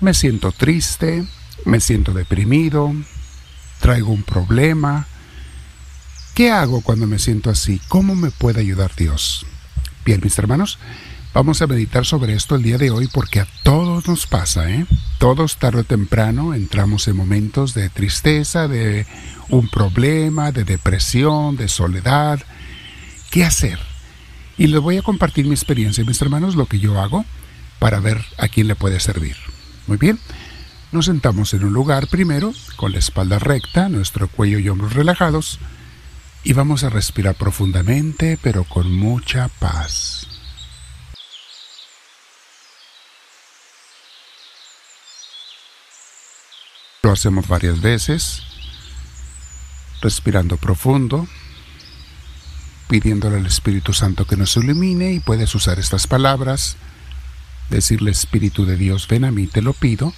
Me siento triste, me siento deprimido, traigo un problema. ¿Qué hago cuando me siento así? ¿Cómo me puede ayudar Dios? Bien, mis hermanos, vamos a meditar sobre esto el día de hoy porque a todos nos pasa, ¿eh? Todos tarde o temprano entramos en momentos de tristeza, de un problema, de depresión, de soledad. ¿Qué hacer? Y les voy a compartir mi experiencia, mis hermanos, lo que yo hago para ver a quién le puede servir. Muy bien, nos sentamos en un lugar primero, con la espalda recta, nuestro cuello y hombros relajados, y vamos a respirar profundamente, pero con mucha paz. Lo hacemos varias veces, respirando profundo, pidiéndole al Espíritu Santo que nos ilumine y puedes usar estas palabras decirle Espíritu de Dios, ven a mí, te lo pido,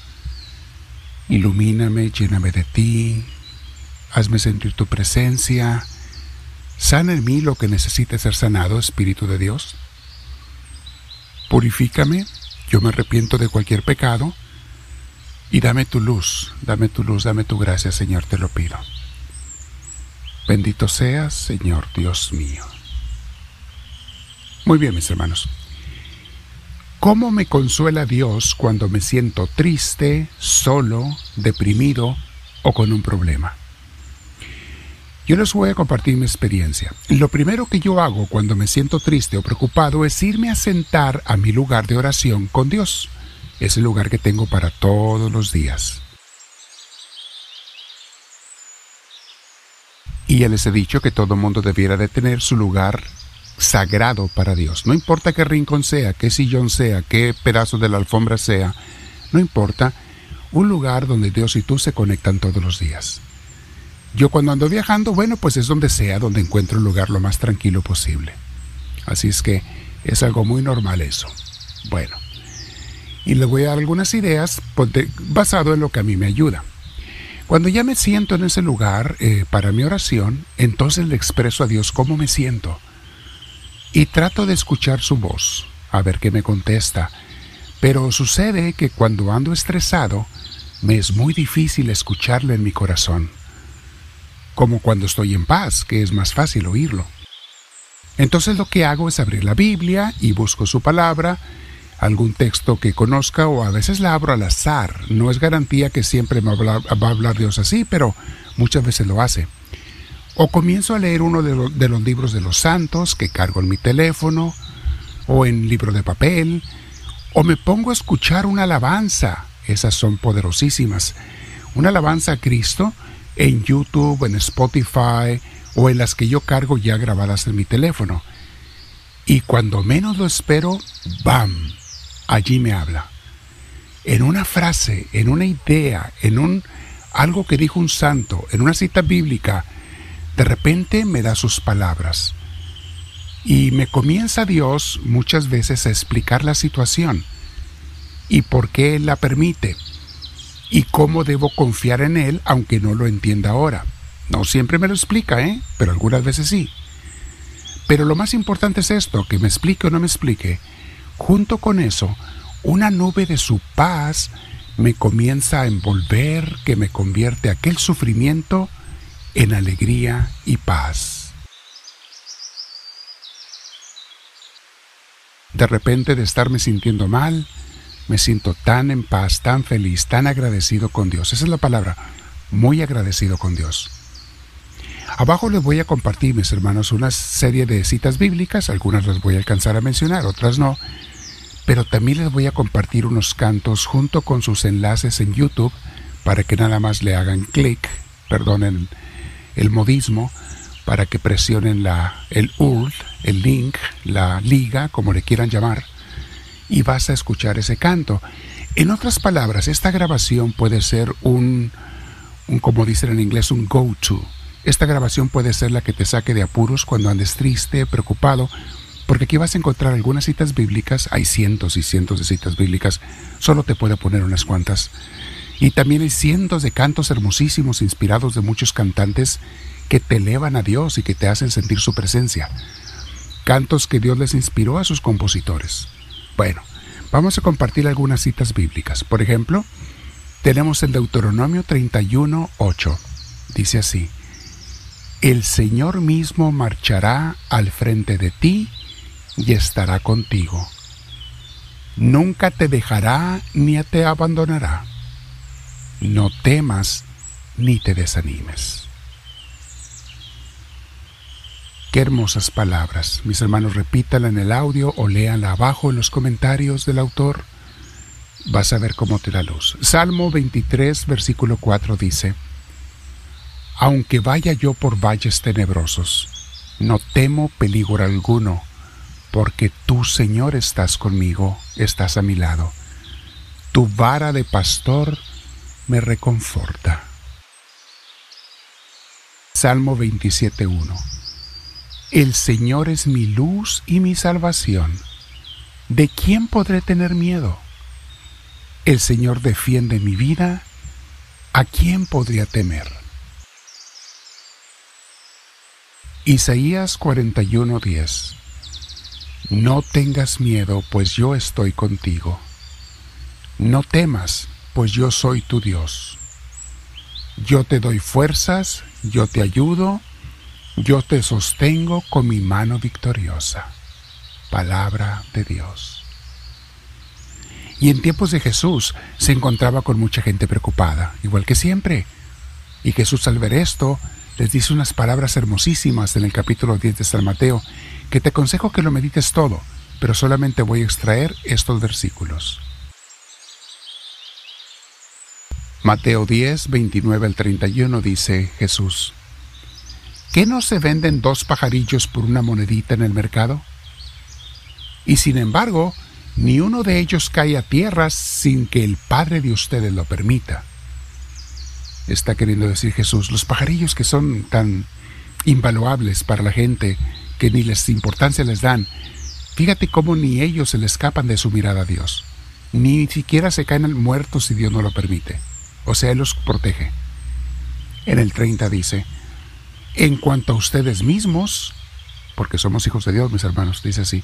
ilumíname, lléname de ti, hazme sentir tu presencia, sana en mí lo que necesite ser sanado, Espíritu de Dios. Purifícame, yo me arrepiento de cualquier pecado, y dame tu luz, dame tu luz, dame tu gracia, Señor, te lo pido. Bendito seas, Señor Dios mío. Muy bien, mis hermanos. ¿Cómo me consuela Dios cuando me siento triste, solo, deprimido o con un problema? Yo les voy a compartir mi experiencia. Lo primero que yo hago cuando me siento triste o preocupado es irme a sentar a mi lugar de oración con Dios, ese lugar que tengo para todos los días. Y ya les he dicho que todo mundo debiera de tener su lugar sagrado para Dios. No importa qué rincón sea, qué sillón sea, qué pedazo de la alfombra sea, no importa, un lugar donde Dios y tú se conectan todos los días. Yo cuando ando viajando, bueno, pues es donde sea, donde encuentro un lugar lo más tranquilo posible. Así es que es algo muy normal eso. Bueno, y le voy a dar algunas ideas basado en lo que a mí me ayuda. Cuando ya me siento en ese lugar eh, para mi oración, entonces le expreso a Dios cómo me siento y trato de escuchar su voz, a ver qué me contesta. Pero sucede que cuando ando estresado, me es muy difícil escucharle en mi corazón, como cuando estoy en paz, que es más fácil oírlo. Entonces lo que hago es abrir la Biblia y busco su palabra, algún texto que conozca o a veces la abro al azar. No es garantía que siempre me va a hablar Dios así, pero muchas veces lo hace. O comienzo a leer uno de, los libros de los santos que cargo en mi teléfono, o en libro de papel, o me pongo a escuchar una alabanza, esas son poderosísimas, una alabanza a Cristo en YouTube, en Spotify o en las que yo cargo ya grabadas en mi teléfono. Y cuando menos lo espero, ¡bam! Allí me habla. En una frase, en una idea, en un algo que dijo un santo, en una cita bíblica, de repente me da sus palabras y me comienza Dios muchas veces a explicar la situación y por qué Él la permite y cómo debo confiar en Él aunque no lo entienda ahora. No siempre me lo explica, ¿eh? Pero algunas veces sí. Pero lo más importante es esto, que me explique o no me explique. Junto con eso, una nube de su paz me comienza a envolver que me convierte aquel sufrimiento en alegría y paz. De repente de estarme sintiendo mal, me siento tan en paz, tan feliz, tan agradecido con Dios. Esa es la palabra, muy agradecido con Dios. Abajo les voy a compartir, mis hermanos, una serie de citas bíblicas, algunas las voy a alcanzar a mencionar, otras no, pero también les voy a compartir unos cantos junto con sus enlaces en YouTube para que nada más le hagan clic, perdonen el modismo para que presionen la, el URL, el link, la liga, como le quieran llamar, y vas a escuchar ese canto. En otras palabras, esta grabación puede ser un, un como dicen en inglés, un go-to. Esta grabación puede ser la que te saque de apuros cuando andes triste, preocupado, porque aquí vas a encontrar algunas citas bíblicas, hay cientos y cientos de citas bíblicas, solo te puedo poner unas cuantas y también hay cientos de cantos hermosísimos inspirados de muchos cantantes que te elevan a Dios y que te hacen sentir su presencia. Cantos que Dios les inspiró a sus compositores. Bueno, Vamos a compartir algunas citas bíblicas. Por ejemplo, tenemos el Deuteronomio 31, 8. Dice así, El Señor mismo marchará al frente de ti y estará contigo. Nunca te dejará ni te abandonará. No temas ni te desanimes. Qué hermosas palabras. Mis hermanos, repítala en el audio o léanla abajo en los comentarios del autor. Vas a ver cómo te da luz. Salmo 23, versículo 4 dice, Aunque vaya yo por valles tenebrosos, no temo peligro alguno, porque tú, Señor, estás conmigo, estás a mi lado. Tu vara de pastor me reconforta. Salmo 27.1 el Señor es mi luz y mi salvación. ¿De quién podré tener miedo? El Señor defiende mi vida. ¿A quién podría temer? Isaías 41:10 No tengas miedo, pues yo estoy contigo. No temas, pues yo soy tu Dios. Yo te doy fuerzas, yo te ayudo yo te sostengo con mi mano victoriosa. Palabra de Dios. Y en tiempos de Jesús se encontraba con mucha gente preocupada, igual que siempre. Y Jesús al ver esto les dice unas palabras hermosísimas en el capítulo 10 de San Mateo, que te aconsejo que lo medites todo, pero solamente voy a extraer estos versículos. Mateo 10, 29 al 31 dice Jesús, ¿Qué no se venden dos pajarillos por una monedita en el mercado? Y sin embargo, ni uno de ellos cae a tierra sin que el Padre de ustedes lo permita. Está queriendo decir Jesús, los pajarillos que son tan invaluables para la gente, que ni les importancia les dan, fíjate cómo ni ellos se le escapan de su mirada a Dios. Ni siquiera se caen muertos si Dios no lo permite. O sea, Él los protege. En el 30 dice, en cuanto a ustedes mismos, porque somos hijos de Dios, mis hermanos, dice así,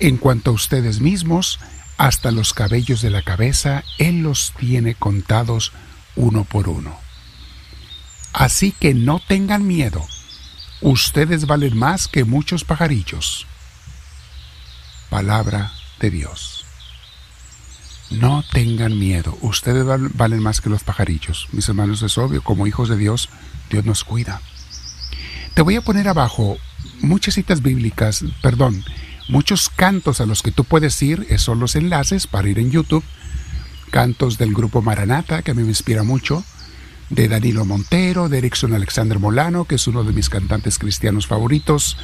en cuanto a ustedes mismos, hasta los cabellos de la cabeza, Él los tiene contados uno por uno. Así que no tengan miedo, ustedes valen más que muchos pajarillos. Palabra de Dios. No tengan miedo, ustedes valen más que los pajarillos. Mis hermanos, es obvio, como hijos de Dios, Dios nos cuida. Te voy a poner abajo muchas citas bíblicas, perdón, muchos cantos a los que tú puedes ir, son los enlaces para ir en YouTube. Cantos del grupo Maranata, que a mí me inspira mucho, de Danilo Montero, de Erickson Alexander Molano, que es uno de mis cantantes cristianos favoritos,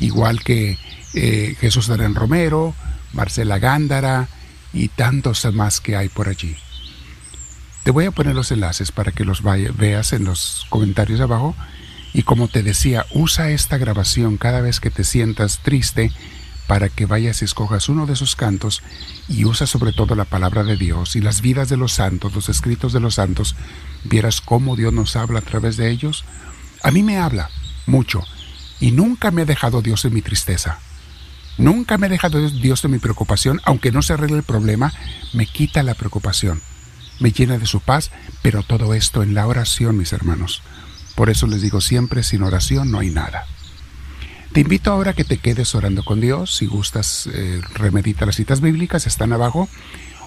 igual que eh, Jesús Darén Romero, Marcela Gándara y tantos más que hay por allí. Te voy a poner los enlaces para que los veas en los comentarios abajo y como te decía, usa esta grabación cada vez que te sientas triste para que vayas y escojas uno de esos cantos y usa sobre todo la palabra de Dios y las vidas de los santos, los escritos de los santos, vieras cómo Dios nos habla a través de ellos. A mí me habla mucho y nunca me ha dejado Dios en mi tristeza. Nunca me ha dejado Dios en mi preocupación, aunque no se arregle el problema, me quita la preocupación, me llena de su paz, pero todo esto en la oración, mis hermanos. Por eso les digo siempre, sin oración no hay nada. Te invito ahora a que te quedes orando con Dios. Si gustas, eh, remedita las citas bíblicas, están abajo.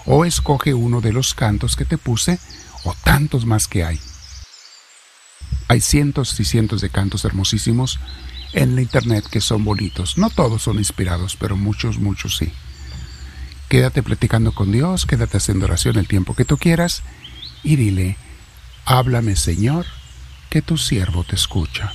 O escoge uno de los cantos que te puse, o tantos más que hay. Hay cientos y cientos de cantos hermosísimos en la internet que son bonitos. No todos son inspirados, pero muchos, muchos sí. Quédate platicando con Dios, quédate haciendo oración el tiempo que tú quieras y dile, háblame Señor que tu siervo te escucha.